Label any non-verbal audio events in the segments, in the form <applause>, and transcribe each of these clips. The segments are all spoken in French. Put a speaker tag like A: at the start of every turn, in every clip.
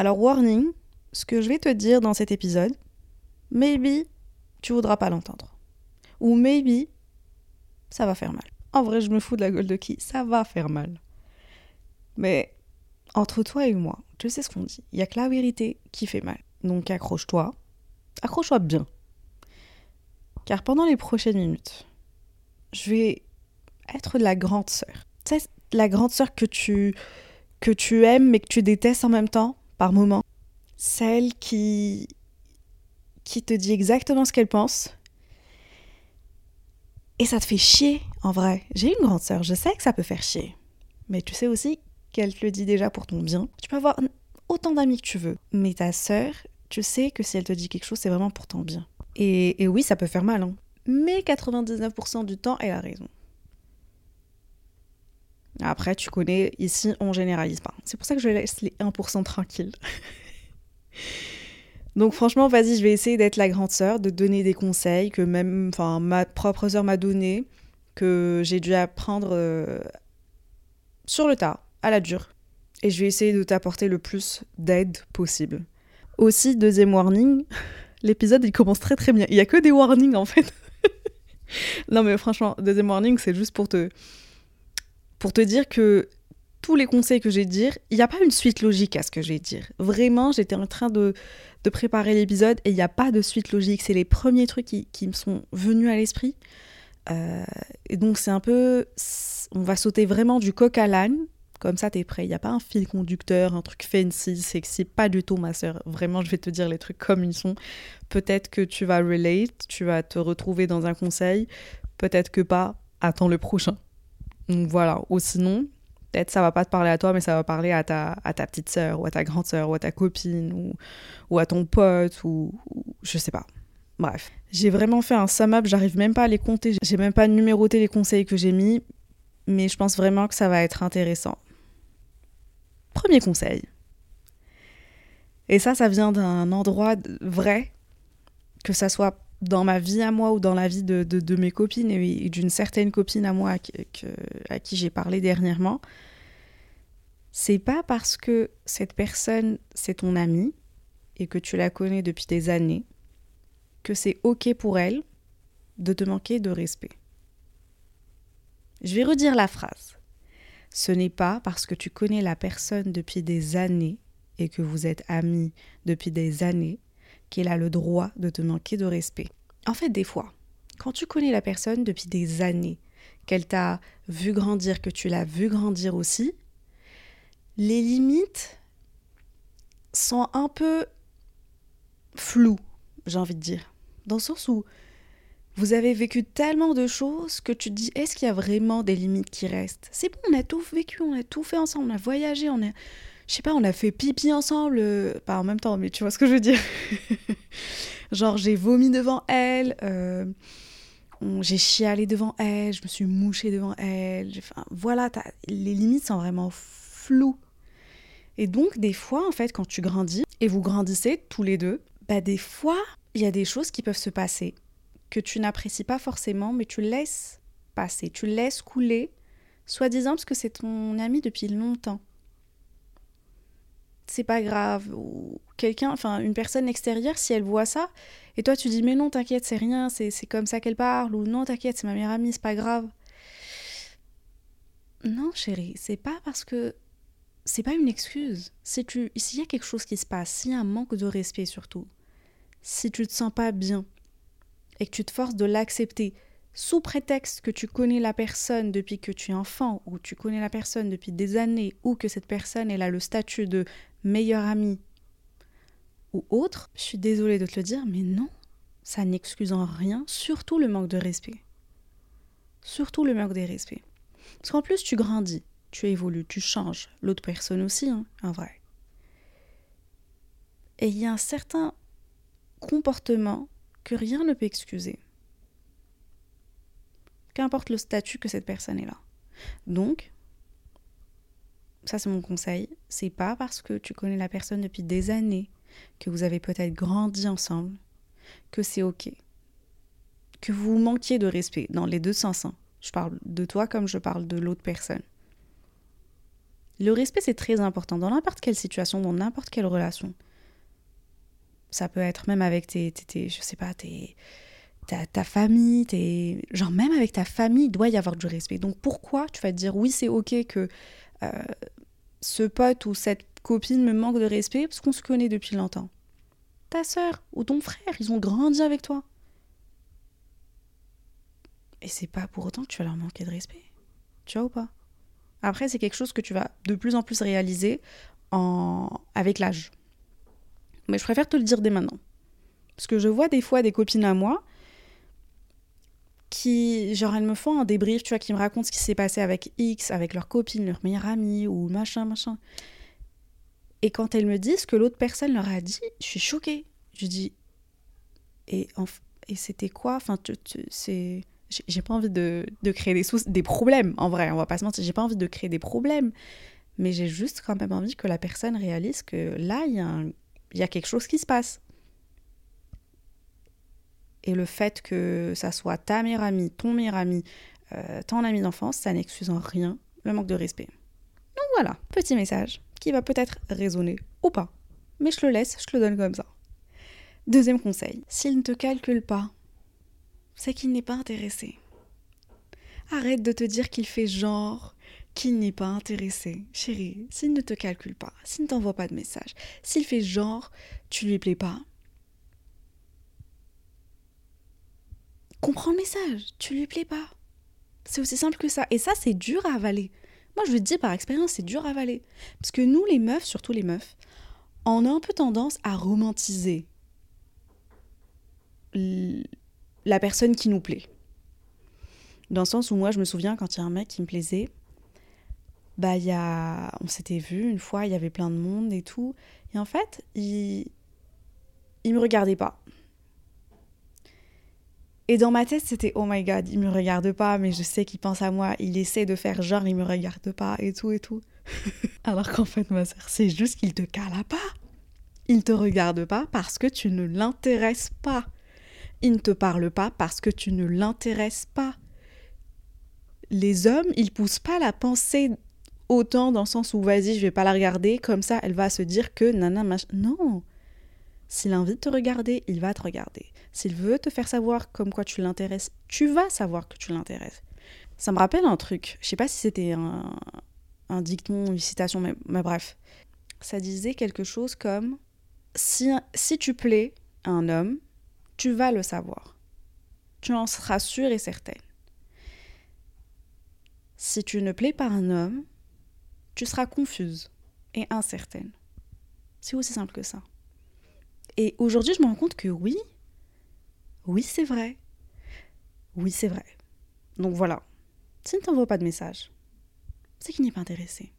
A: Alors, warning, ce que je vais te dire dans cet épisode, maybe tu voudras pas l'entendre. Ou maybe ça va faire mal. En vrai, je me fous de la gueule de qui Ça va faire mal. Mais entre toi et moi, tu sais ce qu'on dit. Il y a que la vérité qui fait mal. Donc accroche-toi. Accroche-toi bien. Car pendant les prochaines minutes, je vais être la grande sœur. Tu sais, la grande sœur que tu, que tu aimes mais que tu détestes en même temps, par moment. Celle qui, qui te dit exactement ce qu'elle pense. Et ça te fait chier, en vrai. J'ai une grande sœur, je sais que ça peut faire chier. Mais tu sais aussi qu'elle te le dit déjà pour ton bien. Tu peux avoir autant d'amis que tu veux. Mais ta sœur, tu sais que si elle te dit quelque chose, c'est vraiment pour ton bien. Et, et oui, ça peut faire mal, hein. Mais 99% du temps, elle a raison. Après, tu connais, ici, on généralise pas. C'est pour ça que je laisse les 1% tranquilles. <laughs> Donc franchement, vas-y, je vais essayer d'être la grande sœur, de donner des conseils que même, ma propre sœur m'a donné, que j'ai dû apprendre euh, sur le tas, à la dure. Et je vais essayer de t'apporter le plus d'aide possible. Aussi, deuxième warning, <laughs> l'épisode il commence très très bien. Il y a que des warnings en fait. <laughs> non mais franchement, deuxième warning, c'est juste pour te pour te dire que tous les conseils que j'ai dire, il n'y a pas une suite logique à ce que je vais dire. Vraiment, j'étais en train de, de préparer l'épisode et il n'y a pas de suite logique. C'est les premiers trucs qui, me sont venus à l'esprit. Euh, et donc c'est un peu... On va sauter vraiment du coq à l'âne. Comme ça, t'es prêt. Il n'y a pas un fil conducteur, un truc fancy, sexy. Pas du tout, ma sœur. Vraiment, je vais te dire les trucs comme ils sont. Peut-être que tu vas relate, tu vas te retrouver dans un conseil. Peut-être que pas. Attends le prochain. Donc voilà. Ou sinon, peut-être ça va pas te parler à toi, mais ça va parler à ta, à ta petite sœur, ou à ta grande sœur, ou à ta copine, ou, ou à ton pote, ou, ou je sais pas. Bref. J'ai vraiment fait un sum up, j'arrive même pas à les compter, j'ai même pas numéroté les conseils que j'ai mis, mais je pense vraiment que ça va être intéressant. Premier conseil. Et ça, ça vient d'un endroit vrai, que ça soit dans ma vie à moi ou dans la vie de, de, mes copines et, d'une certaine copine à moi que, à qui j'ai parlé dernièrement, c'est pas parce que cette personne c'est ton amie et que tu la connais depuis des années que c'est ok pour elle de te manquer de respect. Je vais redire la phrase. Ce n'est pas parce que tu connais la personne depuis des années et que vous êtes amis depuis des années qu'elle a le droit de te manquer de respect. En fait, des fois, quand tu connais la personne depuis des années, qu'elle t'a vu grandir, que tu l'as vu grandir aussi, les limites sont un peu floues, j'ai envie de dire. Dans le sens où vous avez vécu tellement de choses que tu te dis est-ce qu'il y a vraiment des limites qui restent? C'est bon, on a tout vécu, on a tout fait ensemble, on a voyagé, on a je sais pas, on a fait pipi ensemble, euh, pas en même temps, mais tu vois ce que je veux dire. <laughs> Genre, j'ai vomi devant elle, euh, j'ai chialé devant elle, je me suis mouchée devant elle. Enfin, voilà, les limites sont vraiment floues. Et donc, des fois, en fait, quand tu grandis, et vous grandissez tous les deux, bah, des fois, il y a des choses qui peuvent se passer que tu n'apprécies pas forcément, mais tu laisses passer, tu laisses couler, soi-disant parce que c'est ton ami depuis longtemps c'est pas grave ou quelqu'un enfin une personne extérieure si elle voit ça et toi tu dis mais non t'inquiète c'est rien c'est comme ça qu'elle parle ou non t'inquiète c'est ma meilleure amie c'est pas grave. Non chérie c'est pas parce que c'est pas une excuse. Si tu s'il y a quelque chose qui se passe s'il y a un manque de respect surtout si tu te sens pas bien et que tu te forces de l'accepter sous prétexte que tu connais la personne depuis que tu es enfant, ou tu connais la personne depuis des années, ou que cette personne a le statut de meilleure amie ou autre, je suis désolée de te le dire, mais non, ça n'excuse en rien, surtout le manque de respect. Surtout le manque de respect. Parce qu'en plus, tu grandis, tu évolues, tu changes. L'autre personne aussi, hein, en vrai. Et il y a un certain comportement que rien ne peut excuser. Qu'importe le statut que cette personne est là. Donc, ça c'est mon conseil, c'est pas parce que tu connais la personne depuis des années, que vous avez peut-être grandi ensemble, que c'est ok. Que vous manquiez de respect dans les deux sens. Hein. Je parle de toi comme je parle de l'autre personne. Le respect, c'est très important dans n'importe quelle situation, dans n'importe quelle relation. Ça peut être même avec tes, tes, je sais pas, tes, ta, famille, tes, genre même avec ta famille, il doit y avoir du respect. Donc pourquoi tu vas te dire oui, c'est ok que euh, ce pote ou cette copine me manque de respect parce qu'on se connaît depuis longtemps? Ta soeur ou ton frère, ils ont grandi avec toi. Et c'est pas pour autant que tu vas leur manquer de respect. Tu vois ou pas? Après, c'est quelque chose que tu vas de plus en plus réaliser avec l'âge. Mais je préfère te le dire dès maintenant. Parce que je vois des fois des copines à moi qui, genre, elles me font un débrief, tu vois, qui me racontent ce qui s'est passé avec X, avec leur copine, leur meilleure amie, ou machin, machin. Et quand elles me disent que l'autre personne leur a dit, je suis choquée. Je dis, et, et c'était quoi? Enfin, c'est j'ai pas envie de, de, créer des, des problèmes, en vrai, on va pas se mentir, j'ai pas envie de créer des problèmes, mais j'ai juste quand même envie que la personne réalise que là, il y, y a quelque chose qui se passe. Et le fait que ça soit ta meilleure amie, ton meilleur ami, euh, ton ami d'enfance, ça n'excuse en rien le manque de respect. Donc voilà, petit message qui va peut-être résonner ou pas. Mais je le laisse, je le donne comme ça. Deuxième conseil, s'il ne te calcule pas, c'est qu'il n'est pas intéressé. Arrête de te dire qu'il fait genre qu'il n'est pas intéressé. Chérie, s'il ne te calcule pas, s'il ne t'envoie pas de message, s'il fait genre tu lui plais pas, comprends le message, tu lui plais pas. C'est aussi simple que ça. Et ça, c'est dur à avaler. Moi, je te dire par expérience, c'est dur à avaler. Parce que nous, les meufs, surtout les meufs, on a un peu tendance à romantiser la personne qui nous plaît. Dans le sens où moi, je me souviens quand il y a un mec qui me plaisait, bah, y a... on s'était vu une fois, il y avait plein de monde et tout. Et en fait, il, il me regardait pas. Et dans ma tête, c'était oh my god, il me regarde pas, mais je sais qu'il pense à moi. Il essaie de faire genre, il me regarde pas et tout et tout. <laughs> Alors qu'en fait, ma soeur, c'est juste qu'il te cala pas. Il te regarde pas parce que tu ne l'intéresses pas. Il ne te parle pas parce que tu ne l'intéresses pas. Les hommes, ils poussent pas la pensée autant dans le sens où vas-y, je vais pas la regarder, comme ça elle va se dire que nana. Non, s'il de te regarder, il va te regarder. S'il veut te faire savoir comme quoi tu l'intéresses, tu vas savoir que tu l'intéresses. Ça me rappelle un truc. Je sais pas si c'était un, un, dicton, une citation, mais, bref. Ça disait quelque chose comme si, si tu plais à un homme, tu vas le savoir. Tu en seras sûre et certaine. Si tu ne plais pas à un homme, tu seras confuse et incertaine. C'est aussi simple que ça. Et aujourd'hui, je me rends compte que oui, oui, c'est vrai. Oui, c'est vrai. Donc voilà. S'il ne t'envoie pas de message, c'est qu'il n'est pas intéressé.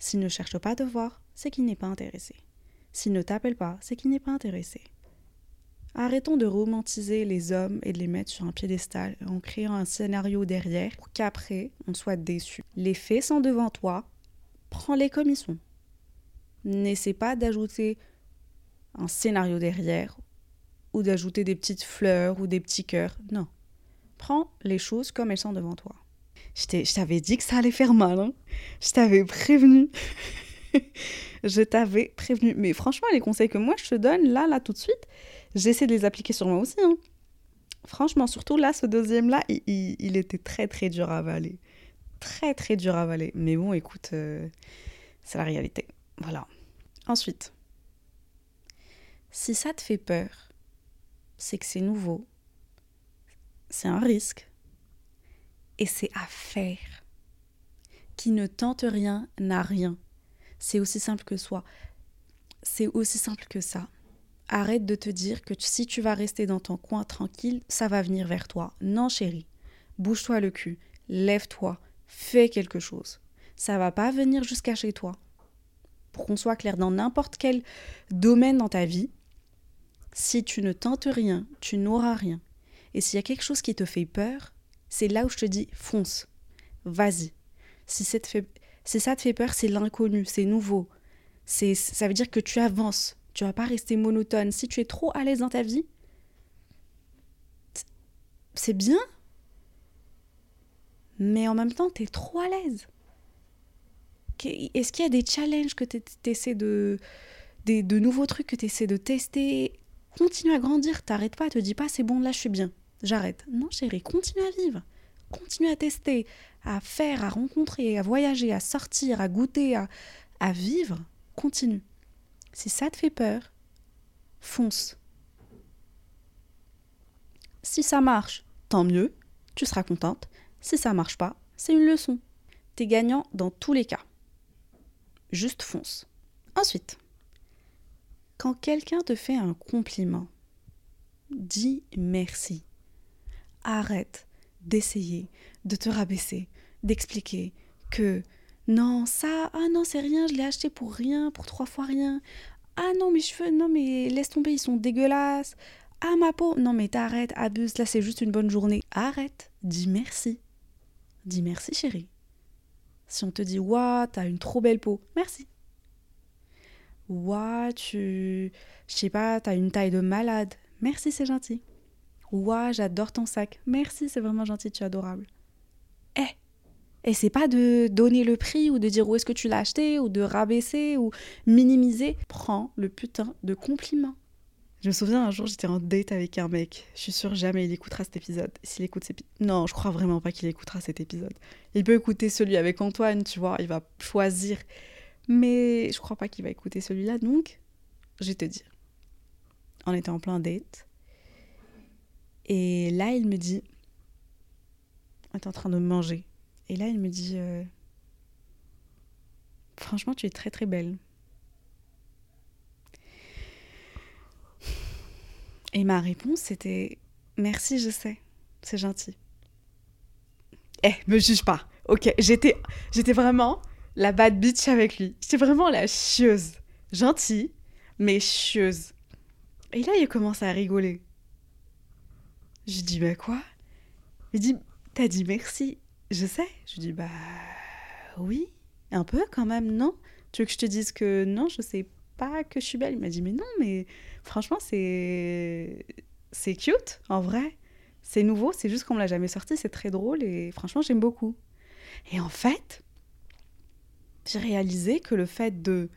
A: S'il ne cherche pas à te voir, c'est qu'il n'est pas intéressé. S'il ne t'appelle pas, c'est qu'il n'est pas intéressé. Arrêtons de romantiser les hommes et de les mettre sur un piédestal en créant un scénario derrière pour qu'après on soit déçu. Les faits sont devant toi, prends-les comme ils sont. N'essaie pas d'ajouter un scénario derrière ou d'ajouter des petites fleurs ou des petits cœurs. Non. Prends les choses comme elles sont devant toi. Je t'avais dit que ça allait faire mal. Hein je t'avais prévenu. <laughs> je t'avais prévenu. Mais franchement, les conseils que moi je te donne, là, là, tout de suite, j'essaie de les appliquer sur moi aussi. Hein. Franchement, surtout là, ce deuxième-là, il, était très, très dur à avaler. Très, très dur à avaler. Mais bon, écoute, euh, c'est la réalité. Voilà. Ensuite, si ça te fait peur, c'est que c'est nouveau, c'est un risque, et c'est à faire. Qui ne tente rien n'a rien. C'est aussi simple que soi. C'est aussi simple que ça. Arrête de te dire que si tu vas rester dans ton coin tranquille, ça va venir vers toi. Non, chérie. Bouge-toi le cul. Lève-toi. fais quelque chose. Ça va pas venir jusqu'à chez toi. Pour qu'on soit clair, dans n'importe quel domaine dans ta vie, si tu ne tentes rien, tu n'auras rien. Et s'il y a quelque chose qui te fait peur, c'est là où je te dis fonce, vas-y. Si, ça te fait, peur, c'est l'inconnu, c'est nouveau. C'est, ça veut dire que tu avances, tu vas pas rester monotone. Si tu es trop à l'aise dans ta vie, c'est bien, mais en même temps, tu es trop à l'aise. Est-ce qu'il y a des challenges que tu essaies de, des, de nouveaux trucs que tu essaies de tester? Continue à grandir, t'arrêtes pas, te dis pas c'est bon, là je suis bien, j'arrête. Non chérie, continue à vivre, continue à tester, à faire, à rencontrer, à voyager, à sortir, à goûter, à, à vivre, continue. Si ça te fait peur, fonce. Si ça marche, tant mieux, tu seras contente. Si ça marche pas, c'est une leçon. T'es gagnant dans tous les cas. Juste fonce. Ensuite, quand quelqu'un te fait un compliment, dis merci. Arrête d'essayer de te rabaisser, d'expliquer que non, ça, ah non, c'est rien, je l'ai acheté pour rien, pour trois fois rien. Ah non, mes cheveux, non, mais laisse tomber, ils sont dégueulasses. Ah ma peau, non, mais t'arrêtes, abuse, là c'est juste une bonne journée. Arrête, dis merci. Dis merci, chérie. Si on te dit, waouh, t'as une trop belle peau, merci. Waouh, tu. Je sais pas, t'as une taille de malade, merci, c'est gentil. Waouh, j'adore ton sac, merci, c'est vraiment gentil, tu es adorable. Eh Et c'est pas de donner le prix ou de dire où est-ce que tu l'as acheté ou de rabaisser ou minimiser. Prends le putain de compliment. Je me souviens un jour, j'étais en date avec un mec. Je suis sûre jamais il écoutera cet épisode. S'il écoute cet épisode. Non, je crois vraiment pas qu'il écoutera cet épisode. Il peut écouter celui avec Antoine, tu vois, il va choisir. Mais je crois pas qu'il va écouter celui-là, donc je vais te dire. On était en plein date. Et là, il me dit. On est en train de manger. Et là, il me dit. Euh, Franchement, tu es très très belle. Et ma réponse, c'était Merci, je sais. C'est gentil. Eh, me juge pas. Ok, j'étais, j'étais vraiment la bad bitch avec lui. J'étais vraiment la chieuse. Gentille, mais chieuse. Et là, il commence à rigoler. Je dis, bah quoi? Il dit, t'as dit merci. Je sais. Je dis, bah oui, un peu quand même, non? Tu veux que je te dise que non, je sais pas que je suis belle Il m'a dit, mais non, mais franchement, c'est c'est cute, en vrai. C'est nouveau, c'est juste qu'on me l'a jamais sorti, c'est très drôle et franchement, j'aime beaucoup. Et en fait, j'ai réalisé que le fait de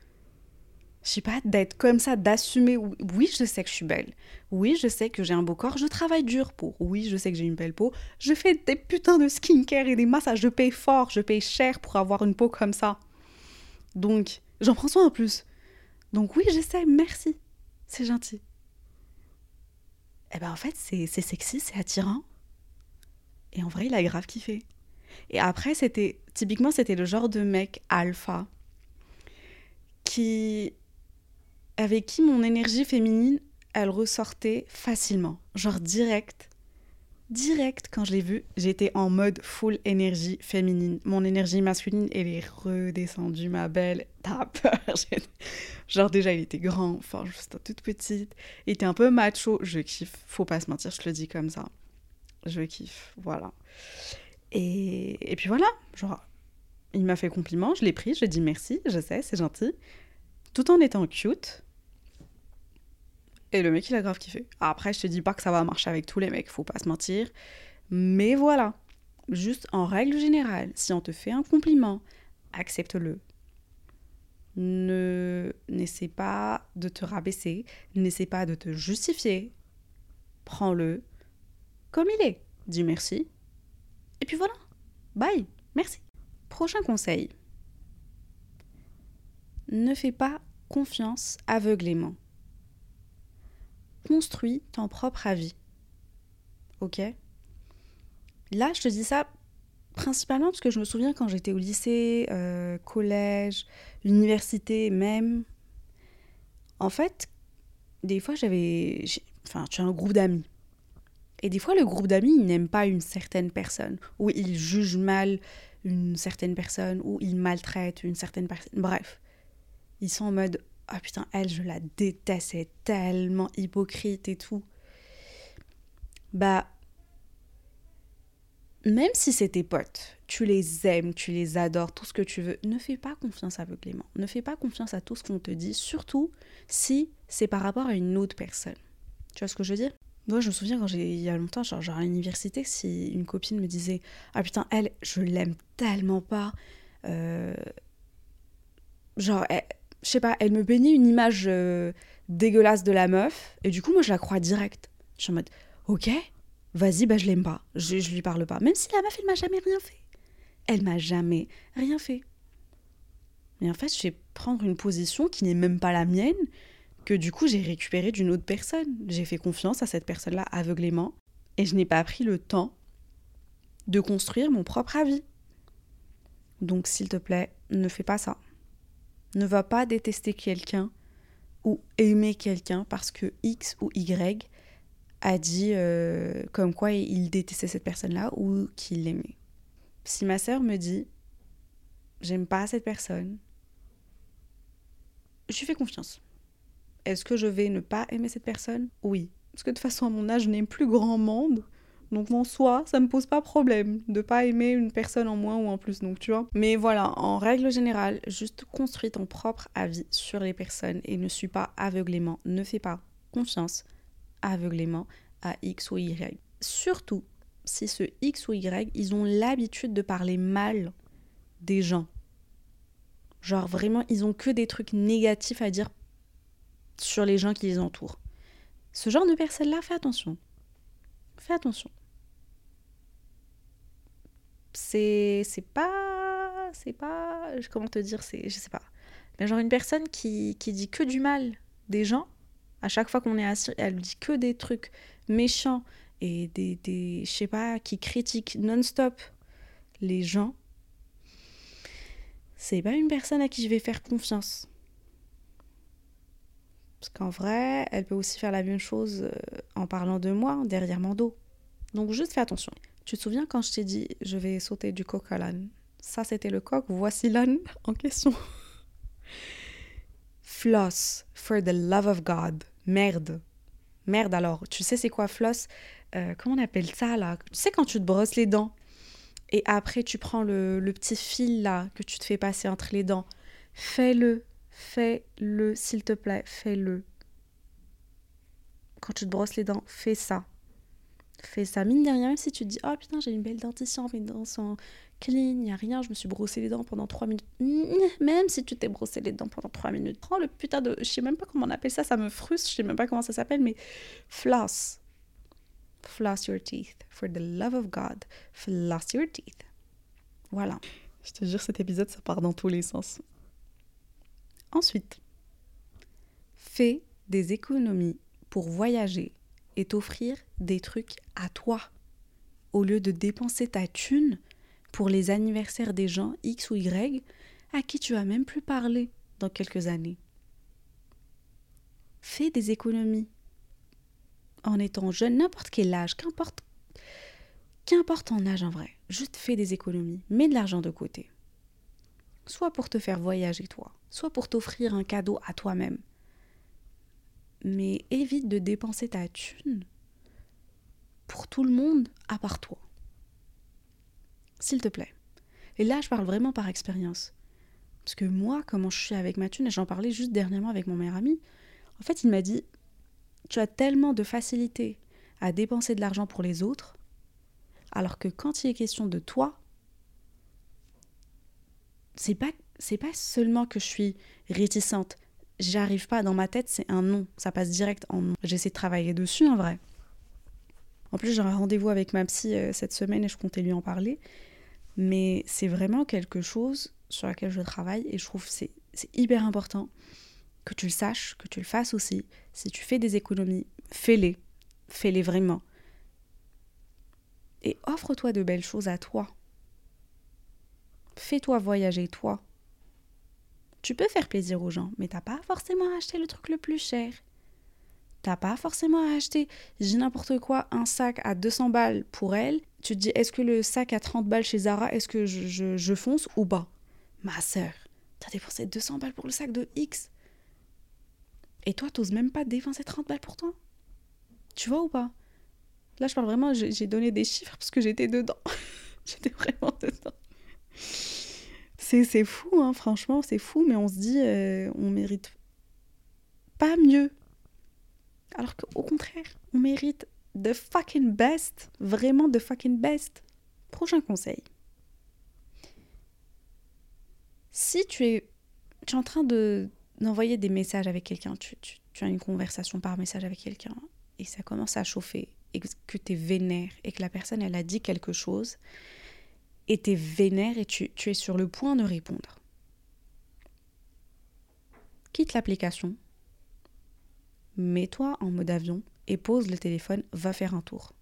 A: je sais pas, d'être comme ça, d'assumer, oui, je sais que je suis belle, oui, je sais que j'ai un beau corps, je travaille dur pour, oui, je sais que j'ai une belle peau, je fais des putains de skincare et des massages, je paye fort, je paye cher pour avoir une peau comme ça. Donc, j'en prends soin en plus. Donc oui, je sais, merci c'est gentil. Eh ben en fait, c'est sexy, c'est attirant. Et en vrai, il a grave kiffé. Et après, c'était typiquement, c'était le genre de mec alpha qui avec qui mon énergie féminine, elle ressortait facilement, genre direct direct quand je l'ai vu, j'étais en mode full énergie féminine. Mon énergie masculine, elle est redescendue, ma belle. T'as peur. <laughs> Genre déjà, il était grand, enfin, juste toute petite. Il était un peu macho. Je kiffe. Faut pas se mentir, je le dis comme ça. Je kiffe. Voilà. Et, puis voilà. Genre, il m'a fait compliment, je l'ai pris, je lui ai dit merci, je sais, c'est gentil. Tout en étant cute. Et le mec, il a grave kiffé. Après, je te dis pas que ça va marcher avec tous les mecs, faut pas se mentir. Mais voilà. Juste en règle générale, si on te fait un compliment, accepte-le. Ne n'essaie pas de te rabaisser, n'essaie pas de te justifier. Prends-le comme il est. Dis merci. Et puis voilà. Bye. Merci. Prochain conseil. Ne fais pas confiance aveuglément construis ton propre avis. Ok? Là, je te dis ça principalement parce que je me souviens quand j'étais au lycée, euh, collège, université même. En fait, des fois, j'avais. Enfin, tu as un groupe d'amis. Et des fois, le groupe d'amis, il n'aime pas une certaine personne. Ou il juge mal une certaine personne ou ils maltraitent une certaine personne. Bref, ils sont en mode ah putain, elle, je la déteste, elle est tellement hypocrite et tout. Bah, même si c'est tes potes, tu les aimes, tu les adores, tout ce que tu veux, ne fais pas confiance aveuglément. Ne fais pas confiance à tout ce qu'on te dit, surtout si c'est par rapport à une autre personne. Tu vois ce que je veux dire? Moi, je me souviens quand j'ai, il y a longtemps, genre, à l'université, si une copine me disait Ah putain, elle, je l'aime tellement pas. Euh, genre, je sais pas, elle me peignait une image euh, dégueulasse de la meuf, et du coup, moi, je la crois direct. Je suis en mode Ok, vas-y, bah je l'aime pas, je, je lui parle pas. Même si la meuf, elle m'a jamais rien fait. Elle m'a jamais rien fait. Mais en fait, je vais prendre une position qui n'est même pas la mienne, que du coup j'ai récupéré d'une autre personne. J'ai fait confiance à cette personne-là aveuglément, et je n'ai pas pris le temps de construire mon propre avis. Donc s'il te plaît, ne fais pas ça. Ne va pas détester quelqu'un ou aimer quelqu'un parce que X ou Y a dit euh, comme quoi il détestait cette personne-là ou qu'il l'aimait. Si ma sœur me dit j'aime pas cette personne, je lui fais confiance. Est-ce que je vais ne pas aimer cette personne? Oui. Parce que de toute façon, à mon âge, je n'aime plus grand monde. Donc en soi, ça me pose pas problème de pas aimer une personne en moins ou en plus, donc tu vois. Mais voilà, en règle générale, juste construis ton propre avis sur les personnes et ne suis pas aveuglément, ne fais pas confiance aveuglément à X ou Y. Surtout si ce X ou Y, ils ont l'habitude de parler mal des gens. Genre vraiment, ils ont que des trucs négatifs à dire sur les gens qui les entourent. Ce genre de personnes-là, fais attention. Fais attention. C'est pas c'est pas comment te dire, je sais pas. Mais genre une personne qui, qui dit que du mal des gens, à chaque fois qu'on est assis, elle dit que des trucs méchants et des, des je sais pas, qui critiquent non-stop les gens. C'est pas une personne à qui je vais faire confiance. Parce qu'en vrai, elle peut aussi faire la même chose euh, en parlant de moi derrière mon dos. Donc juste fais attention. Tu te souviens quand je t'ai dit je vais sauter du coq à l'âne? Ça c'était le coq, voici l'âne <laughs> en question. <laughs> floss, for the love of God. Merde. Merde alors. Tu sais c'est quoi floss? Euh, Comment on appelle ça là? Tu sais quand tu te brosses les dents et après tu prends le, le petit fil là que tu te fais passer entre les dents. Fais-le fais-le, s'il te plaît, fais-le. Quand tu te brosses les dents, fais ça. Fais ça. Mine de rien, même si tu te dis, oh putain, j'ai une belle dentition, mes dents sont clean, il a rien, je me suis brossé les dents pendant 3 minutes. Même si tu t'es brossé les dents pendant 3 minutes, prends le putain de. Je sais même pas comment on appelle ça, ça me frustre, je sais même pas comment ça s'appelle, mais floss. Floss your teeth. For the love of God, floss your teeth. Voilà. Je te jure, cet épisode, ça part dans tous les sens. Ensuite, fais des économies pour voyager et t'offrir des trucs à toi, au lieu de dépenser ta thune pour les anniversaires des gens X ou Y à qui tu vas même plus parler dans quelques années. Fais des économies en étant jeune, n'importe quel âge, qu'importe qu'importe ton âge en vrai, juste fais des économies, mets de l'argent de côté. Soit pour te faire voyager toi, soit pour t'offrir un cadeau à toi-même. Mais évite de dépenser ta thune pour tout le monde à part toi. S'il te plaît. Et là, je parle vraiment par expérience. Parce que moi, comment je suis avec ma thune, et j'en parlais juste dernièrement avec mon meilleur ami, en fait, il m'a dit Tu as tellement de facilité à dépenser de l'argent pour les autres, alors que quand il est question de toi, c'est pas c'est pas seulement que je suis réticente. J'arrive pas dans ma tête, c'est un non, ça passe direct en non. J'essaie de travailler dessus en vrai. En plus, j'ai un rendez-vous avec ma psy euh, cette semaine et je comptais lui en parler. Mais c'est vraiment quelque chose sur laquelle je travaille et je trouve que c'est hyper important que tu le saches, que tu le fasses aussi. Si tu fais des économies, fais-les. Fais-les vraiment. Et offre-toi de belles choses à toi. Fais-toi voyager, toi. Tu peux faire plaisir aux gens, mais t'as pas forcément à acheter le truc le plus cher. T'as pas forcément à acheter, j'ai n'importe quoi, un sac à 200 balles pour elle, tu te dis, est-ce que le sac à 30 balles chez Zara, est-ce que je, fonce ou pas? Ma sœur, t'as dépensé 200 balles pour le sac de X. Et toi, t'oses même pas dépenser 30 balles pour toi? Tu vois ou pas? Là, je parle vraiment, j'ai donné des chiffres parce que j'étais dedans. <laughs> j'étais vraiment dedans. C'est fou, hein, franchement, c'est fou, mais on se dit, euh, on mérite pas mieux. Alors qu'au contraire, on mérite the fucking best, vraiment the fucking best. Prochain conseil. Si tu es, tu es en train de d'envoyer des messages avec quelqu'un, tu, tu, as une conversation par message avec quelqu'un et ça commence à chauffer et que tu es vénère et que la personne elle a dit quelque chose et tu es vénère et tu, tu es sur le point de répondre. Quitte l'application, mets-toi en mode avion et pose le téléphone, va faire un tour,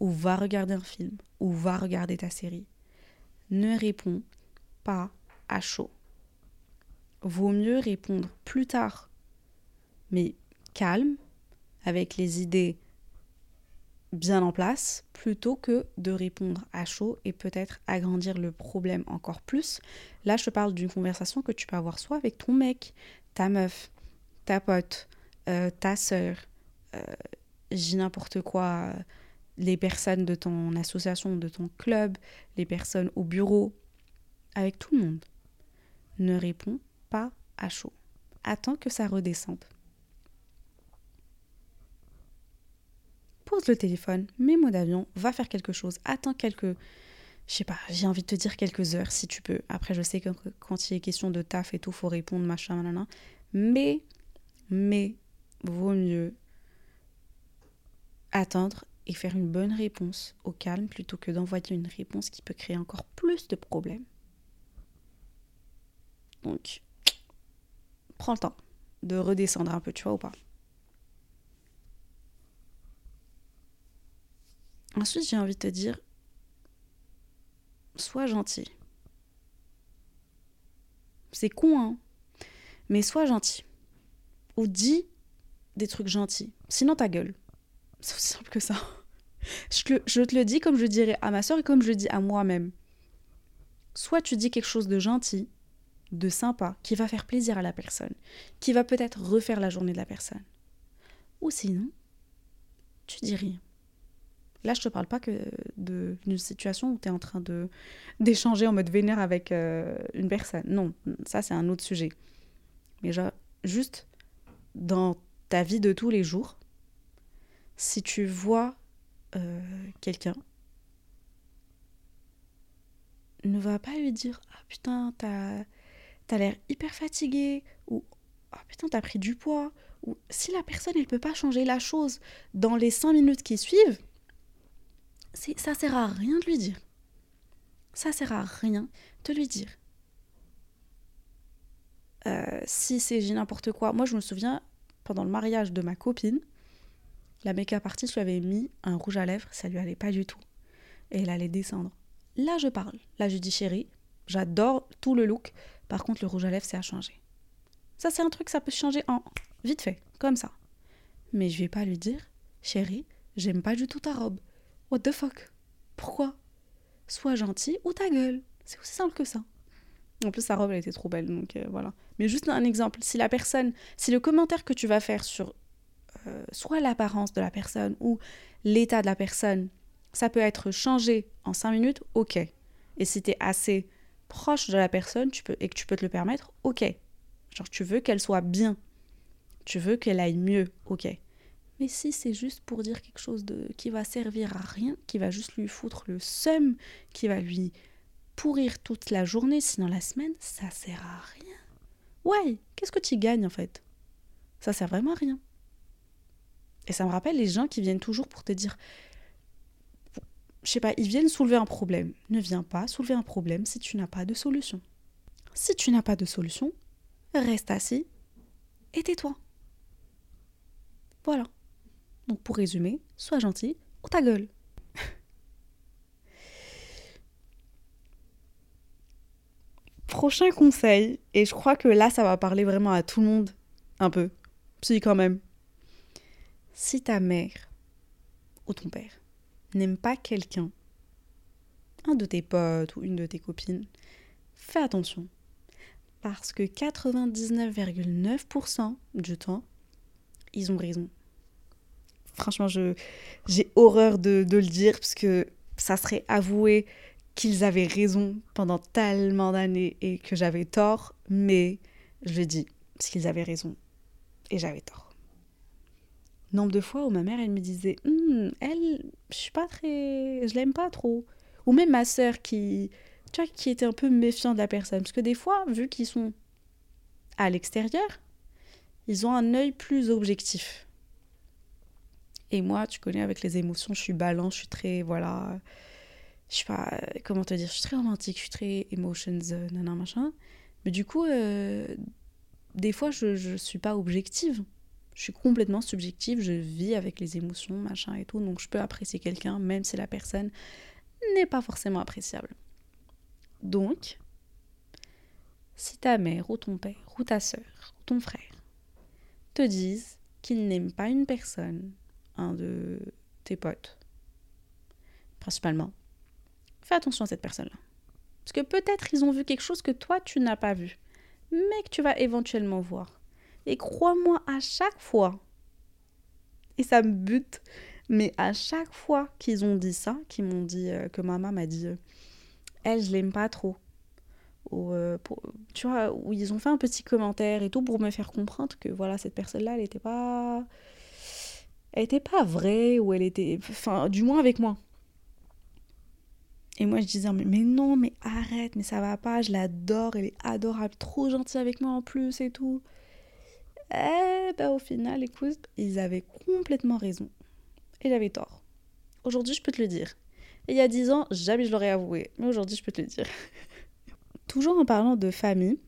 A: ou va regarder un film, ou va regarder ta série. Ne réponds pas à chaud. Vaut mieux répondre plus tard, mais calme, avec les idées bien en place, plutôt que de répondre à chaud et peut-être agrandir le problème encore plus. Là, je te parle d'une conversation que tu peux avoir soit avec ton mec, ta meuf, ta pote, euh, ta sœur, euh, j'ai n'importe quoi, les personnes de ton association, de ton club, les personnes au bureau, avec tout le monde. Ne réponds pas à chaud. Attends que ça redescende. Pose le téléphone, mets mot d'avion, va faire quelque chose, attends quelques je sais pas, j'ai envie de te dire quelques heures si tu peux. Après, je sais que quand il est question de taf et tout, faut répondre, machin, nanana. Mais, mais, vaut mieux attendre et faire une bonne réponse au calme plutôt que d'envoyer une réponse qui peut créer encore plus de problèmes. Donc, prends le temps de redescendre un peu, tu vois ou pas. Ensuite, j'ai envie de te dire, sois gentil. C'est con, hein Mais sois gentil. Ou dis des trucs gentils. Sinon, ta gueule. C'est aussi simple que ça. Je te, le dis comme je dirais à ma soeur et comme je le dis à moi-même. Soit tu dis quelque chose de gentil, de sympa, qui va faire plaisir à la personne, qui va peut-être refaire la journée de la personne. Ou sinon, tu dis rien. Là, je te parle pas que d'une situation où tu es en train d'échanger en mode vénère avec euh, une personne. Non, ça c'est un autre sujet. Mais juste dans ta vie de tous les jours, si tu vois euh, quelqu'un, ne va pas lui dire Ah putain, t'as as, l'air hyper fatigué ou Ah putain, t'as pris du poids. Ou si la personne, elle peut pas changer la chose dans les cinq minutes qui suivent, ça sert à rien de lui dire. Ça sert à rien de lui dire. Euh, si c'est n'importe quoi. Moi, je me souviens, pendant le mariage de ma copine, la make-up artist lui avait mis un rouge à lèvres, ça lui allait pas du tout. Et elle allait descendre. Là, je parle. Là, je dis chérie, j'adore tout le look. Par contre, le rouge à lèvres, c'est à changer. Ça, c'est un truc, ça peut changer en vite fait, comme ça. Mais je vais pas lui dire, chérie, j'aime pas du tout ta robe. What the fuck? Pourquoi? Sois gentil ou ta gueule. C'est aussi simple que ça. En plus, sa robe, elle était trop belle, donc euh, voilà. Mais juste un exemple, si la personne, si le commentaire que tu vas faire sur euh, soit l'apparence de la personne ou l'état de la personne, ça peut être changé en 5 minutes, ok. Et si tu es assez proche de la personne tu peux, et que tu peux te le permettre, ok. Genre tu veux qu'elle soit bien, tu veux qu'elle aille mieux, ok. Si c'est juste pour dire quelque chose qui va servir à rien, qui va juste lui foutre le seum, qui va lui pourrir toute la journée, sinon la semaine, ça sert à rien. Ouais, qu'est-ce que tu gagnes en fait? Ça sert vraiment à rien. Et ça me rappelle les gens qui viennent toujours pour te dire, je sais pas, ils viennent soulever un problème. Ne viens pas soulever un problème si tu n'as pas de solution. Si tu n'as pas de solution, reste assis et tais-toi. Voilà. Donc pour résumer, sois gentil ou ta gueule. <laughs> Prochain conseil, et je crois que là ça va parler vraiment à tout le monde, un peu. Si quand même. Si ta mère ou ton père n'aime pas quelqu'un un de tes potes ou une de tes copines, fais attention. Parce que 99,9% du temps, ils ont raison. Franchement, je, j'ai horreur de, de le dire parce que ça serait avouer qu'ils avaient raison pendant tellement d'années et que j'avais tort, mais je le dis, parce qu'ils avaient raison et j'avais tort. Nombre de fois où ma mère, elle me disait, Hum, elle, je suis pas très, je l'aime pas trop. Ou même ma sœur qui, tu vois, qui était un peu méfiante de la personne. Parce que des fois, vu qu'ils sont à l'extérieur, ils ont un œil plus objectif. Et moi, tu connais, avec les émotions, je suis balance, je suis très, voilà, je sais pas, comment te dire, je suis très romantique, je suis très emotions, euh, machin. Mais du coup, euh, des fois, je, je suis pas objective. Je suis complètement subjective, je vis avec les émotions, machin et tout, donc je peux apprécier quelqu'un, même si la personne n'est pas forcément appréciable. Donc, si ta mère ou ton père ou ta soeur ou ton frère te disent qu'ils n'aiment pas une personne, un de tes potes, principalement, fais attention à cette personne-là. Parce que peut-être ils ont vu quelque chose que toi tu n'as pas vu, mais que tu vas éventuellement voir. Et crois-moi, à chaque fois, et ça me bute, mais à chaque fois qu'ils ont dit ça, qu'ils m'ont dit, euh, que maman m'a dit, euh, elle, je l'aime pas trop. Ou, euh, tu vois, où ils ont fait un petit commentaire et tout pour me faire comprendre que voilà, cette personne-là, elle était pas. Elle était pas vraie, ou elle était. Enfin, du moins avec moi. Et moi, je disais, mais, non, mais arrête, mais ça va pas, je l'adore, elle est adorable, trop gentille avec moi en plus et tout. Eh ben, au final, écoute, ils avaient complètement raison. Et j'avais tort. Aujourd'hui, je peux te le dire. Et il y a dix ans, jamais je l'aurais avoué. Mais aujourd'hui, je peux te le dire. <laughs> Toujours en parlant de famille,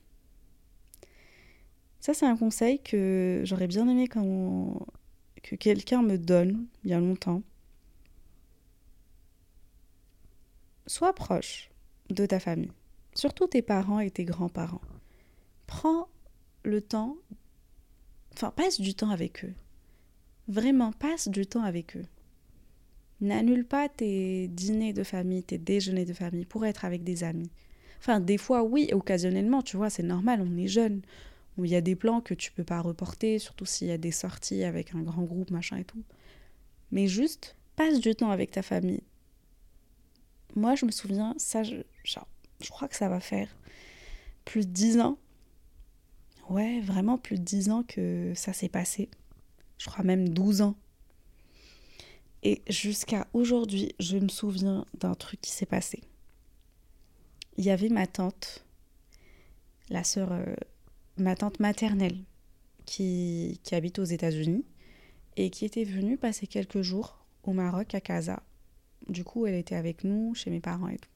A: ça, c'est un conseil que j'aurais bien aimé quand... que quelqu'un me donne il y a longtemps. Sois proche de ta famille, surtout tes parents et tes grands-parents. Prends le temps, enfin, passe du temps avec eux. Vraiment, passe du temps avec eux. N'annule pas tes dîners de famille, tes déjeuners de famille pour être avec des amis. Enfin, des fois, oui, occasionnellement, tu vois, c'est normal, on est jeune. Il y a des plans que tu peux pas reporter, surtout s'il y a des sorties avec un grand groupe, machin et tout. Mais juste, passe du temps avec ta famille. Moi, je me souviens, ça, je, genre, je crois que ça va faire plus de 10 ans. Ouais, vraiment plus de 10 ans que ça s'est passé. Je crois même 12 ans. Et jusqu'à aujourd'hui, je me souviens d'un truc qui s'est passé. Il y avait ma tante, la sœur, euh, ma tante maternelle, qui, qui habite aux États-Unis et qui était venue passer quelques jours au Maroc, à Casa. Du coup, elle était avec nous, chez mes parents et tout.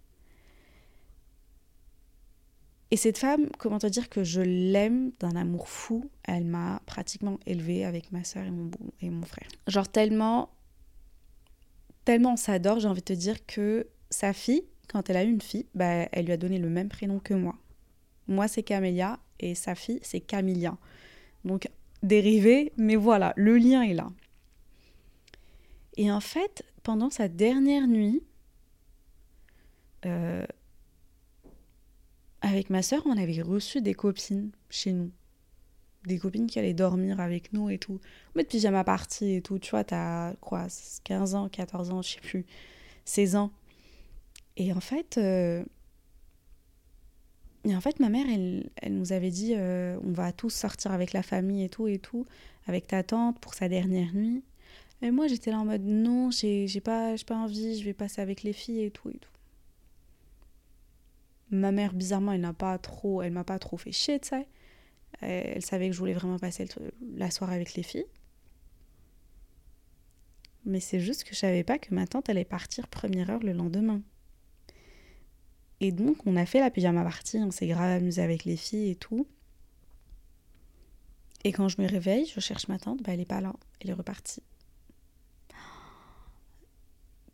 A: Et cette femme, comment te dire que je l'aime d'un amour fou, elle m'a pratiquement élevée avec ma soeur et mon, et mon frère. Genre tellement, tellement on s'adore, j'ai envie de te dire que sa fille, quand elle a eu une fille, bah, elle lui a donné le même prénom que moi. Moi, c'est Camélia et sa fille, c'est Camilla. Donc, dérivé, mais voilà, le lien est là. Et en fait, pendant sa dernière nuit, euh, avec ma soeur, on avait reçu des copines chez nous. Des copines qui allaient dormir avec nous et tout. On met de pyjama party et tout. Tu vois, t'as quoi 15 ans, 14 ans, je sais plus. 16 ans. Et en fait, euh, et en fait ma mère, elle, elle nous avait dit euh, on va tous sortir avec la famille et tout et tout, avec ta tante pour sa dernière nuit. Et moi, j'étais là en mode non, j'ai pas, pas envie, je vais passer avec les filles et tout et tout. Ma mère, bizarrement, elle n'a pas trop, elle m'a pas trop fait chier, tu sais. Elle, savait que je voulais vraiment passer la soirée avec les filles. Mais c'est juste que je savais pas que ma tante allait partir première heure le lendemain. Et donc, on a fait la pyjama party, on s'est grave amusé avec les filles et tout. Et quand je me réveille, je cherche ma tante, bah elle est pas là, elle est repartie.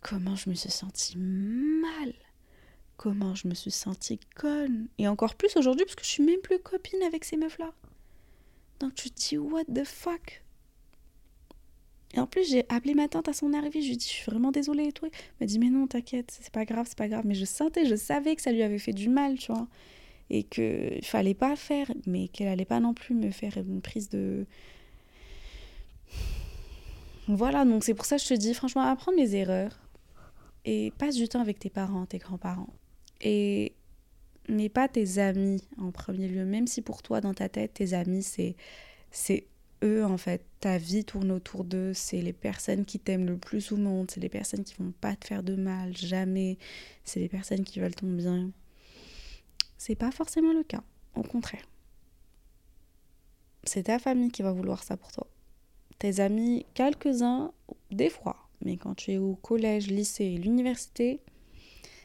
A: Comment je me suis sentie mal Comment je me suis sentie conne Et encore plus aujourd'hui, parce que je suis même plus copine avec ces meufs-là. Donc tu te dis, what the fuck? Et en plus, j'ai appelé ma tante à son arrivée. Je lui ai dit, je suis vraiment désolée et tout. Elle m'a dit, mais non, t'inquiète, c'est pas grave, c'est pas grave. Mais je sentais, je savais que ça lui avait fait du mal, tu vois. Et qu'il fallait pas faire, mais qu'elle allait pas non plus me faire une prise de. Voilà, donc c'est pour ça que je te dis, franchement, apprendre mes erreurs. Et passe du temps avec tes parents, tes grands-parents. Et mais pas tes amis en premier lieu, même si pour toi, dans ta tête, tes amis, c'est c'est eux en fait. Ta vie tourne autour d'eux, c'est les personnes qui t'aiment le plus au monde, c'est les personnes qui vont pas te faire de mal, jamais. C'est les personnes qui veulent ton bien. C'est pas forcément le cas, au contraire. C'est ta famille qui va vouloir ça pour toi. Tes amis, quelques-uns, des fois, mais quand tu es au collège, lycée, l'université,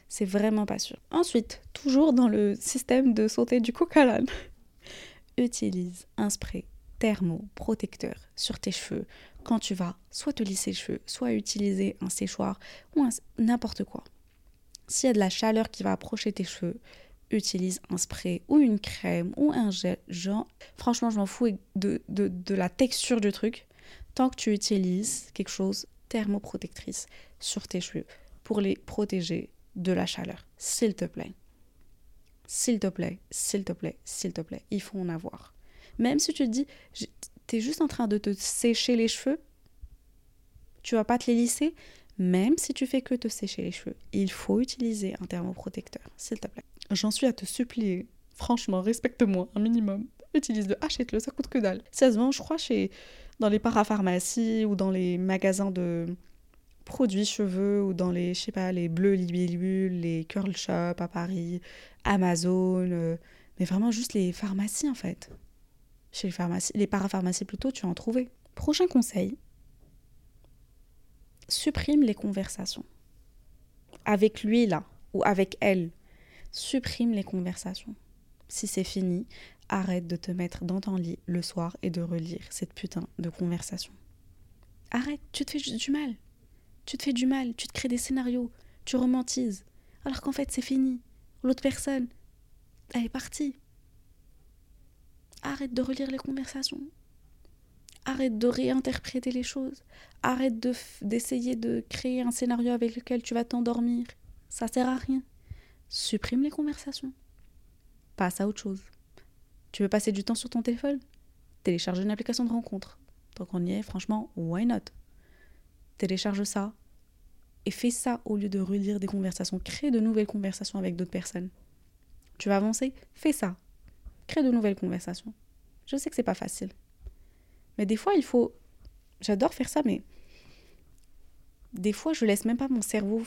A: c'est vraiment pas sûr. Ensuite, toujours dans le système de sauter du coq à <laughs> utilise un spray thermoprotecteur sur tes cheveux quand tu vas soit te lisser les cheveux, soit utiliser un séchoir ou n'importe quoi. S'il y a de la chaleur qui va approcher tes cheveux, utilise un spray ou une crème ou un gel. Genre, franchement, je m'en fous de, de, de la texture du truc tant que tu utilises quelque chose thermoprotectrice sur tes cheveux pour les protéger de la chaleur. S'il te plaît. S'il te plaît, s'il te plaît, s'il te plaît. Il faut en avoir. Même si tu te dis, t'es juste en train de te sécher les cheveux, tu vas pas te les lisser, même si tu fais que te sécher les cheveux, il faut utiliser un thermoprotecteur, s'il te plaît. J'en suis à te supplier. Franchement, respecte-moi un minimum. Utilise-le, achète-le, ça coûte que dalle. Ça se vend, je crois, chez dans les parapharmacies ou dans les magasins de produits cheveux ou dans les, je sais pas, les bleus libilules, les curl shop à Paris, Amazon, euh, mais vraiment juste les pharmacies en fait. Chez les pharmacies, parapharmacies plutôt, tu en trouver. Prochain conseil, supprime les conversations. Avec lui là, ou avec elle, supprime les conversations. Si c'est fini, arrête de te mettre dans ton lit le soir et de relire cette putain de conversation. Arrête, tu te fais du mal. Tu te fais du mal, tu te crées des scénarios, tu romantises. Alors qu'en fait, c'est fini. L'autre personne, elle est partie. Arrête de relire les conversations. Arrête de réinterpréter les choses. Arrête d'essayer de, créer un scénario avec lequel tu vas t'endormir. Ça sert à rien. Supprime les conversations. Passe à autre chose. Tu veux passer du temps sur ton téléphone? Télécharge une application de rencontre. Tant qu'on y est, franchement, why not? Télécharge ça et fais ça au lieu de relire des conversations. Crée de nouvelles conversations avec d'autres personnes. Tu vas avancer? Fais ça. De nouvelles conversations. Je sais que c'est pas facile. Mais des fois, il faut. J'adore faire ça, mais des fois, je laisse même pas mon cerveau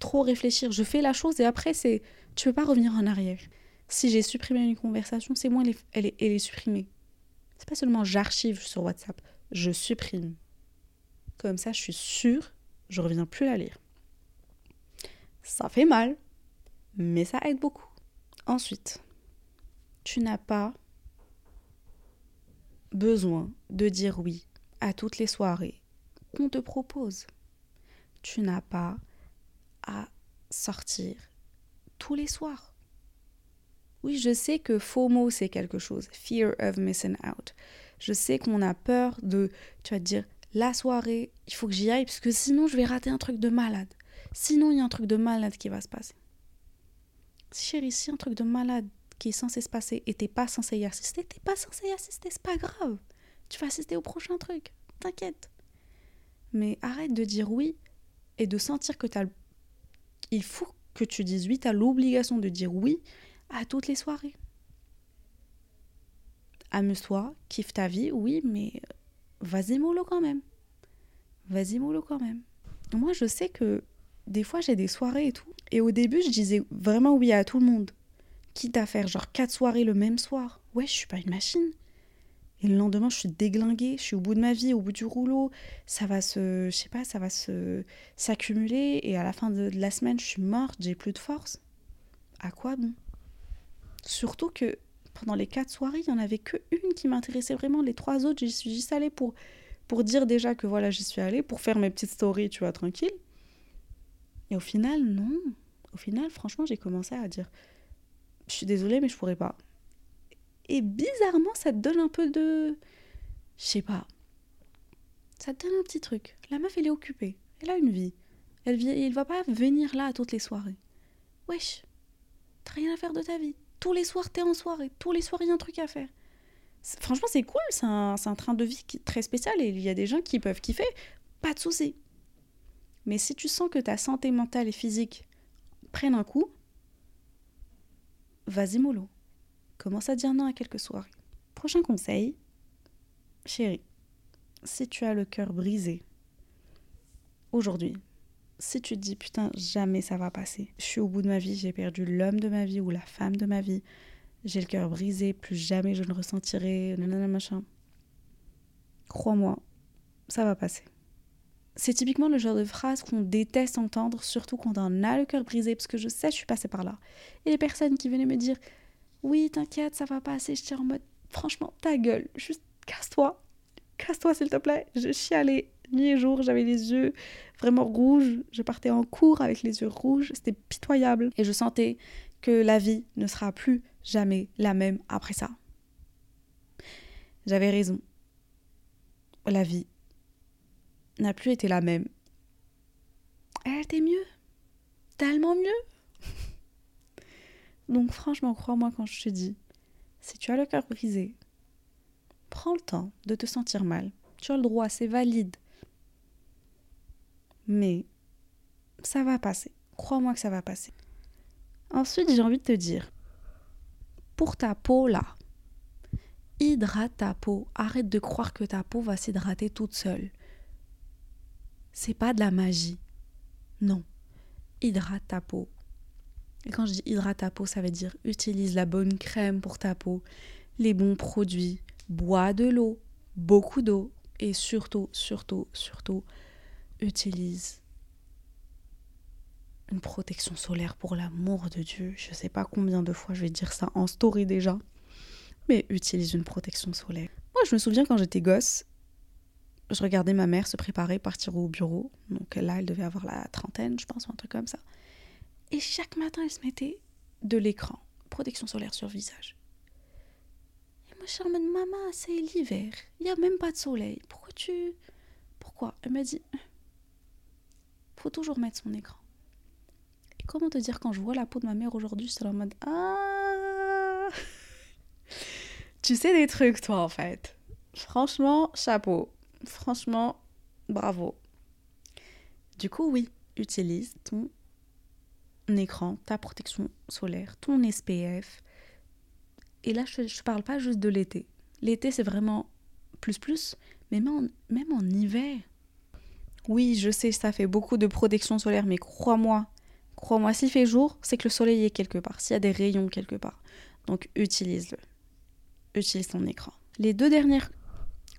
A: trop réfléchir. Je fais la chose et après, c'est. Tu peux pas revenir en arrière. Si j'ai supprimé une conversation, c'est moi, elle est, elle est supprimée. C'est pas seulement j'archive sur WhatsApp, je supprime. Comme ça, je suis sûre, je reviens plus la lire. Ça fait mal, mais ça aide beaucoup. Ensuite, tu n'as pas besoin de dire oui à toutes les soirées qu'on te propose. Tu n'as pas à sortir tous les soirs. Oui, je sais que FOMO, c'est quelque chose. Fear of missing out. Je sais qu'on a peur de, tu vas te dire, la soirée, il faut que j'y aille, parce que sinon, je vais rater un truc de malade. Sinon, il y a un truc de malade qui va se passer. Chérie, si un truc de malade qui est censé se passer et t'es pas censé y assister, t'es pas censé y assister, c'est pas grave. Tu vas assister au prochain truc, t'inquiète. Mais arrête de dire oui et de sentir que t'as. Il faut que tu dises oui, t'as l'obligation de dire oui à toutes les soirées. Amuse-toi, kiffe ta vie, oui, mais vas-y mollo quand même. Vas-y mollo quand même. Moi, je sais que des fois, j'ai des soirées et tout. Et au début, je disais vraiment oui à tout le monde. Quitte à faire genre quatre soirées le même soir. Ouais, je suis pas une machine. Et le lendemain, je suis déglinguée, je suis au bout de ma vie, au bout du rouleau. Ça va se, je sais pas, ça va se s'accumuler. Et à la fin de la semaine, je suis morte, j'ai plus de force. À quoi bon? Surtout que pendant les quatre soirées, il n'y en avait que une qui m'intéressait vraiment. Les trois autres, j'y suis juste allée pour, pour dire déjà que voilà, j'y suis allée, pour faire mes petites stories, tu vois, tranquille. Et au final, non. Au final, franchement, j'ai commencé à dire Je suis désolée, mais je pourrais pas. Et bizarrement, ça te donne un peu de. Je sais pas. Ça te donne un petit truc. La meuf, elle est occupée. Elle a une vie. Elle vient, il va pas venir là à toutes les soirées. Wesh, t'as rien à faire de ta vie. Tous les soirs, t'es en soirée. Tous les soirs, il y a un truc à faire. Franchement, c'est cool. C'est un, un, train de vie qui, très spécial et il y a des gens qui peuvent kiffer. Pas de souci. Mais si tu sens que ta santé mentale et physique prennent un coup, vas-y mollo. Commence à dire non à quelques soirées. Prochain conseil, chérie, si tu as le cœur brisé aujourd'hui, si tu te dis putain, jamais ça va passer, je suis au bout de ma vie, j'ai perdu l'homme de ma vie ou la femme de ma vie, j'ai le cœur brisé, plus jamais je ne ressentirai, nanana machin. Crois-moi, ça va passer. C'est typiquement le genre de phrase qu'on déteste entendre, surtout quand on a le cœur brisé, parce que je sais, je suis passée par là. Et les personnes qui venaient me dire Oui, t'inquiète, ça va passer, je en mode Franchement, ta gueule, juste casse-toi, casse-toi s'il te plaît. Je chialais nuit et jour, j'avais les yeux vraiment rouges, je partais en cours avec les yeux rouges, c'était pitoyable. Et je sentais que la vie ne sera plus jamais la même après ça. J'avais raison. La vie n'a plus été la même. Elle était mieux. Tellement mieux. <laughs> Donc franchement, crois-moi quand je te dis, si tu as le cœur brisé, prends le temps de te sentir mal. Tu as le droit, c'est valide. Mais ça va passer. Crois-moi que ça va passer. Ensuite, j'ai envie de te dire, pour ta peau là, hydrate ta peau. Arrête de croire que ta peau va s'hydrater toute seule. C'est pas de la magie. Non. Hydrate ta peau. Et quand je dis hydrate ta peau, ça veut dire utilise la bonne crème pour ta peau, les bons produits, bois de l'eau, beaucoup d'eau et surtout, surtout, surtout, utilise une protection solaire pour l'amour de Dieu. Je sais pas combien de fois je vais dire ça en story déjà, mais utilise une protection solaire. Moi, je me souviens quand j'étais gosse, je regardais ma mère se préparer, partir au bureau. Donc là, elle devait avoir la trentaine, je pense, ou un truc comme ça. Et chaque matin, elle se mettait de l'écran, protection solaire sur le visage. Et moi, je suis en maman, c'est l'hiver, il n'y a même pas de soleil. Pourquoi tu... Pourquoi? Elle m'a dit, <laughs> faut toujours mettre son écran. Et comment te dire, quand je vois la peau de ma mère aujourd'hui, je suis en mode, ah <laughs> Tu sais des trucs, toi, en fait. Franchement, chapeau franchement, bravo. Du coup, oui, utilise ton écran, ta protection solaire, ton SPF. Et là, je ne parle pas juste de l'été. L'été, c'est vraiment plus plus, même en, même en hiver. Oui, je sais, ça fait beaucoup de protection solaire, mais crois-moi, crois-moi, s'il fait jour, c'est que le soleil est quelque part, s'il y a des rayons quelque part. Donc utilise-le. Utilise ton écran. Les deux dernières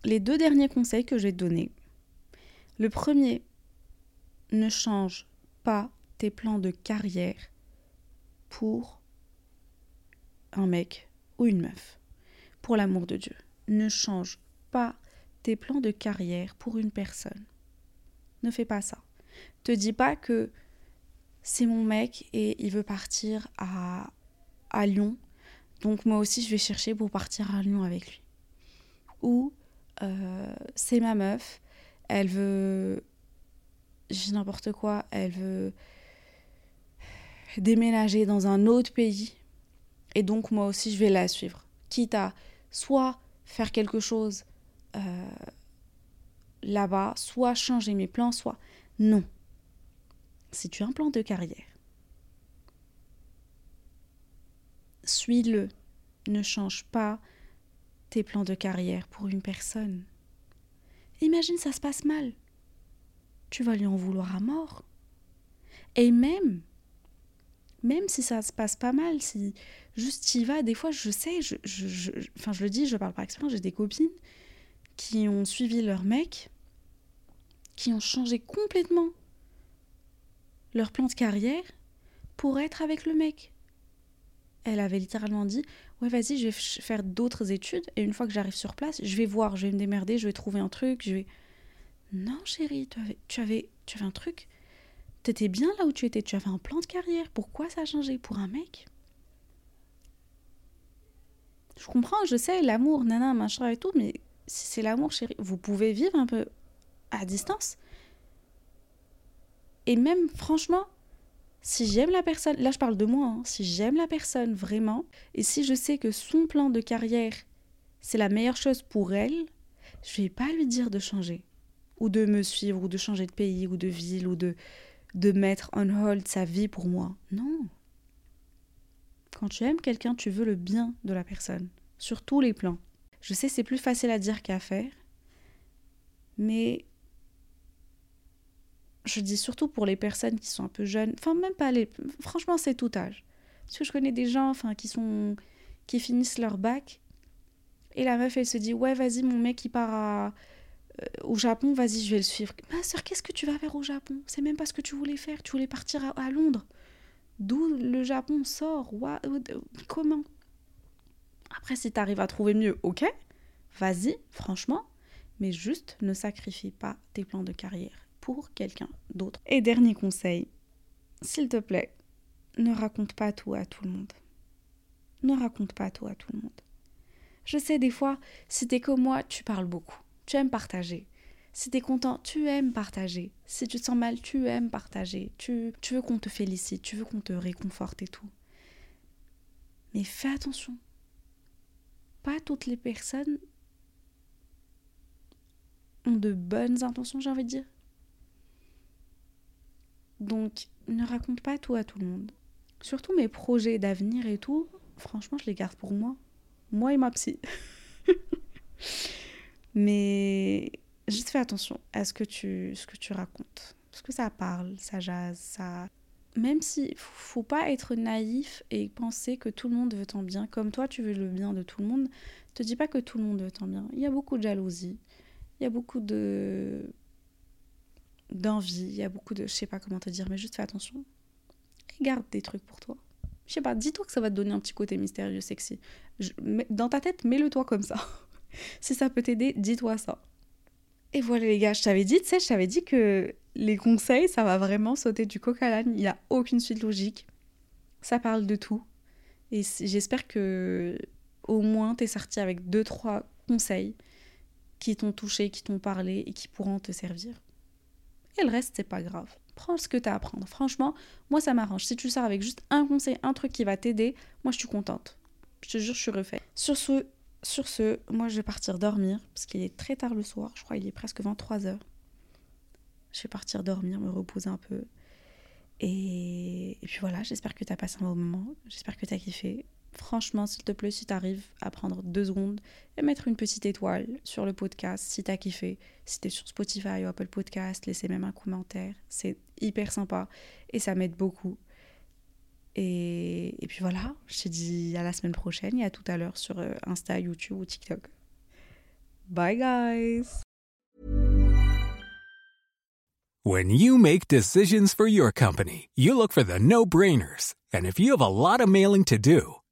A: les deux derniers conseils que j'ai donnés. Le premier, ne change pas tes plans de carrière pour un mec ou une meuf. Pour l'amour de Dieu. Ne change pas tes plans de carrière pour une personne. Ne fais pas ça. Te dis pas que c'est mon mec et il veut partir à, à Lyon. Donc moi aussi je vais chercher pour partir à Lyon avec lui. Ou euh, c'est ma meuf, elle veut, j'ai n'importe quoi, elle veut déménager dans un autre pays, et donc moi aussi je vais la suivre, quitte à soit faire quelque chose euh, là-bas, soit changer mes plans, soit non. Si tu as un plan de carrière, suis-le, ne change pas tes plans de carrière pour une personne. Imagine ça se passe mal. Tu vas lui en vouloir à mort. Et même, même si ça se passe pas mal, si juste y vas, des fois je sais, je, enfin je le dis, je parle par expérience, j'ai des copines qui ont suivi leur mec, qui ont changé complètement leur plan de carrière pour être avec le mec. Elle avait littéralement dit ouais vas-y, je vais faire d'autres études et une fois que j'arrive sur place, je vais voir, je vais me démerder, je vais trouver un truc, je vais... Non chérie, tu avais, tu avais, tu avais un truc, t'étais bien là où tu étais, tu avais un plan de carrière, pourquoi ça a changé pour un mec? Je comprends, je sais, l'amour, nana, machin et tout, mais si c'est l'amour chérie, vous pouvez vivre un peu à distance. Et même, franchement, si j'aime la personne, là je parle de moi, hein, si j'aime la personne vraiment, et si je sais que son plan de carrière, c'est la meilleure chose pour elle, je vais pas lui dire de changer, ou de me suivre, ou de changer de pays, ou de ville, ou de, de mettre on hold sa vie pour moi. Non. Quand tu aimes quelqu'un, tu veux le bien de la personne, sur tous les plans. Je sais, c'est plus facile à dire qu'à faire, mais je dis surtout pour les personnes qui sont un peu jeunes, enfin même pas les, franchement c'est tout âge. Parce que je connais des gens, enfin qui sont, qui finissent leur bac, et la meuf elle se dit ouais vas-y mon mec il part à, euh, au Japon, vas-y je vais le suivre. Ma soeur, qu'est-ce que tu vas faire au Japon? C'est même pas ce que tu voulais faire, tu voulais partir à, Londres. D'où le Japon sort? Euh, Comment? Après si t'arrives à trouver mieux, ok, vas-y, franchement, mais juste ne sacrifie pas tes plans de carrière quelqu'un d'autre. Et dernier conseil, s'il te plaît, ne raconte pas tout à tout le monde. Ne raconte pas tout à tout le monde. Je sais des fois, si t'es comme moi, tu parles beaucoup. Tu aimes partager. Si t'es content, tu aimes partager. Si tu te sens mal, tu aimes partager. Tu, tu veux qu'on te félicite, tu veux qu'on te réconforte et tout. Mais fais attention. Pas toutes les personnes ont de bonnes intentions, j'ai envie de dire. Donc, ne raconte pas tout à tout le monde. Surtout mes projets d'avenir et tout, franchement, je les garde pour moi. Moi et ma psy. <laughs> Mais juste fais attention à ce que tu, ce que tu racontes. Parce que ça parle, ça jase, ça... Même si faut pas être naïf et penser que tout le monde veut ton bien, comme toi tu veux le bien de tout le monde, te dis pas que tout le monde veut ton bien. Il y a beaucoup de jalousie, il y a beaucoup de d'envie, il y a beaucoup de, je sais pas comment te dire, mais juste fais attention. Et garde des trucs pour toi. Je sais pas, dis-toi que ça va te donner un petit côté mystérieux, sexy. dans ta tête, mets-le toi comme ça. <laughs> si ça peut t'aider, dis-toi ça. Et voilà les gars, je t'avais dit, tu sais, je t'avais dit que les conseils, ça va vraiment sauter du coq à l'âne. Il n'y a aucune suite logique. Ça parle de tout. Et j'espère que au moins t'es sorti avec deux, trois conseils qui t'ont touché, qui t'ont parlé et qui pourront te servir. Et le reste, c'est pas grave. Prends ce que tu as à apprendre. Franchement, moi, ça m'arrange. Si tu sors avec juste un conseil, un truc qui va t'aider, moi, je suis contente. Je te jure, je suis refait. Sur ce, sur ce, moi, je vais partir dormir parce qu'il est très tard le soir. Je crois qu'il est presque 23 heures. Je vais partir dormir, me reposer un peu. Et, et puis voilà, j'espère que tu as passé un bon moment. J'espère que tu as kiffé. Franchement, s'il te plaît, si tu arrives à prendre deux secondes et mettre une petite étoile sur le podcast, si tu as kiffé, si tu sur Spotify ou Apple Podcast, laissez même un commentaire. C'est hyper sympa et ça m'aide beaucoup. Et, et, puis voilà, je te dis à la semaine prochaine et à tout à l'heure sur euh, Insta, YouTube ou TikTok. Bye guys!
B: When you make decisions for your company, you look for the no-brainers. And if you have a lot of mailing to do,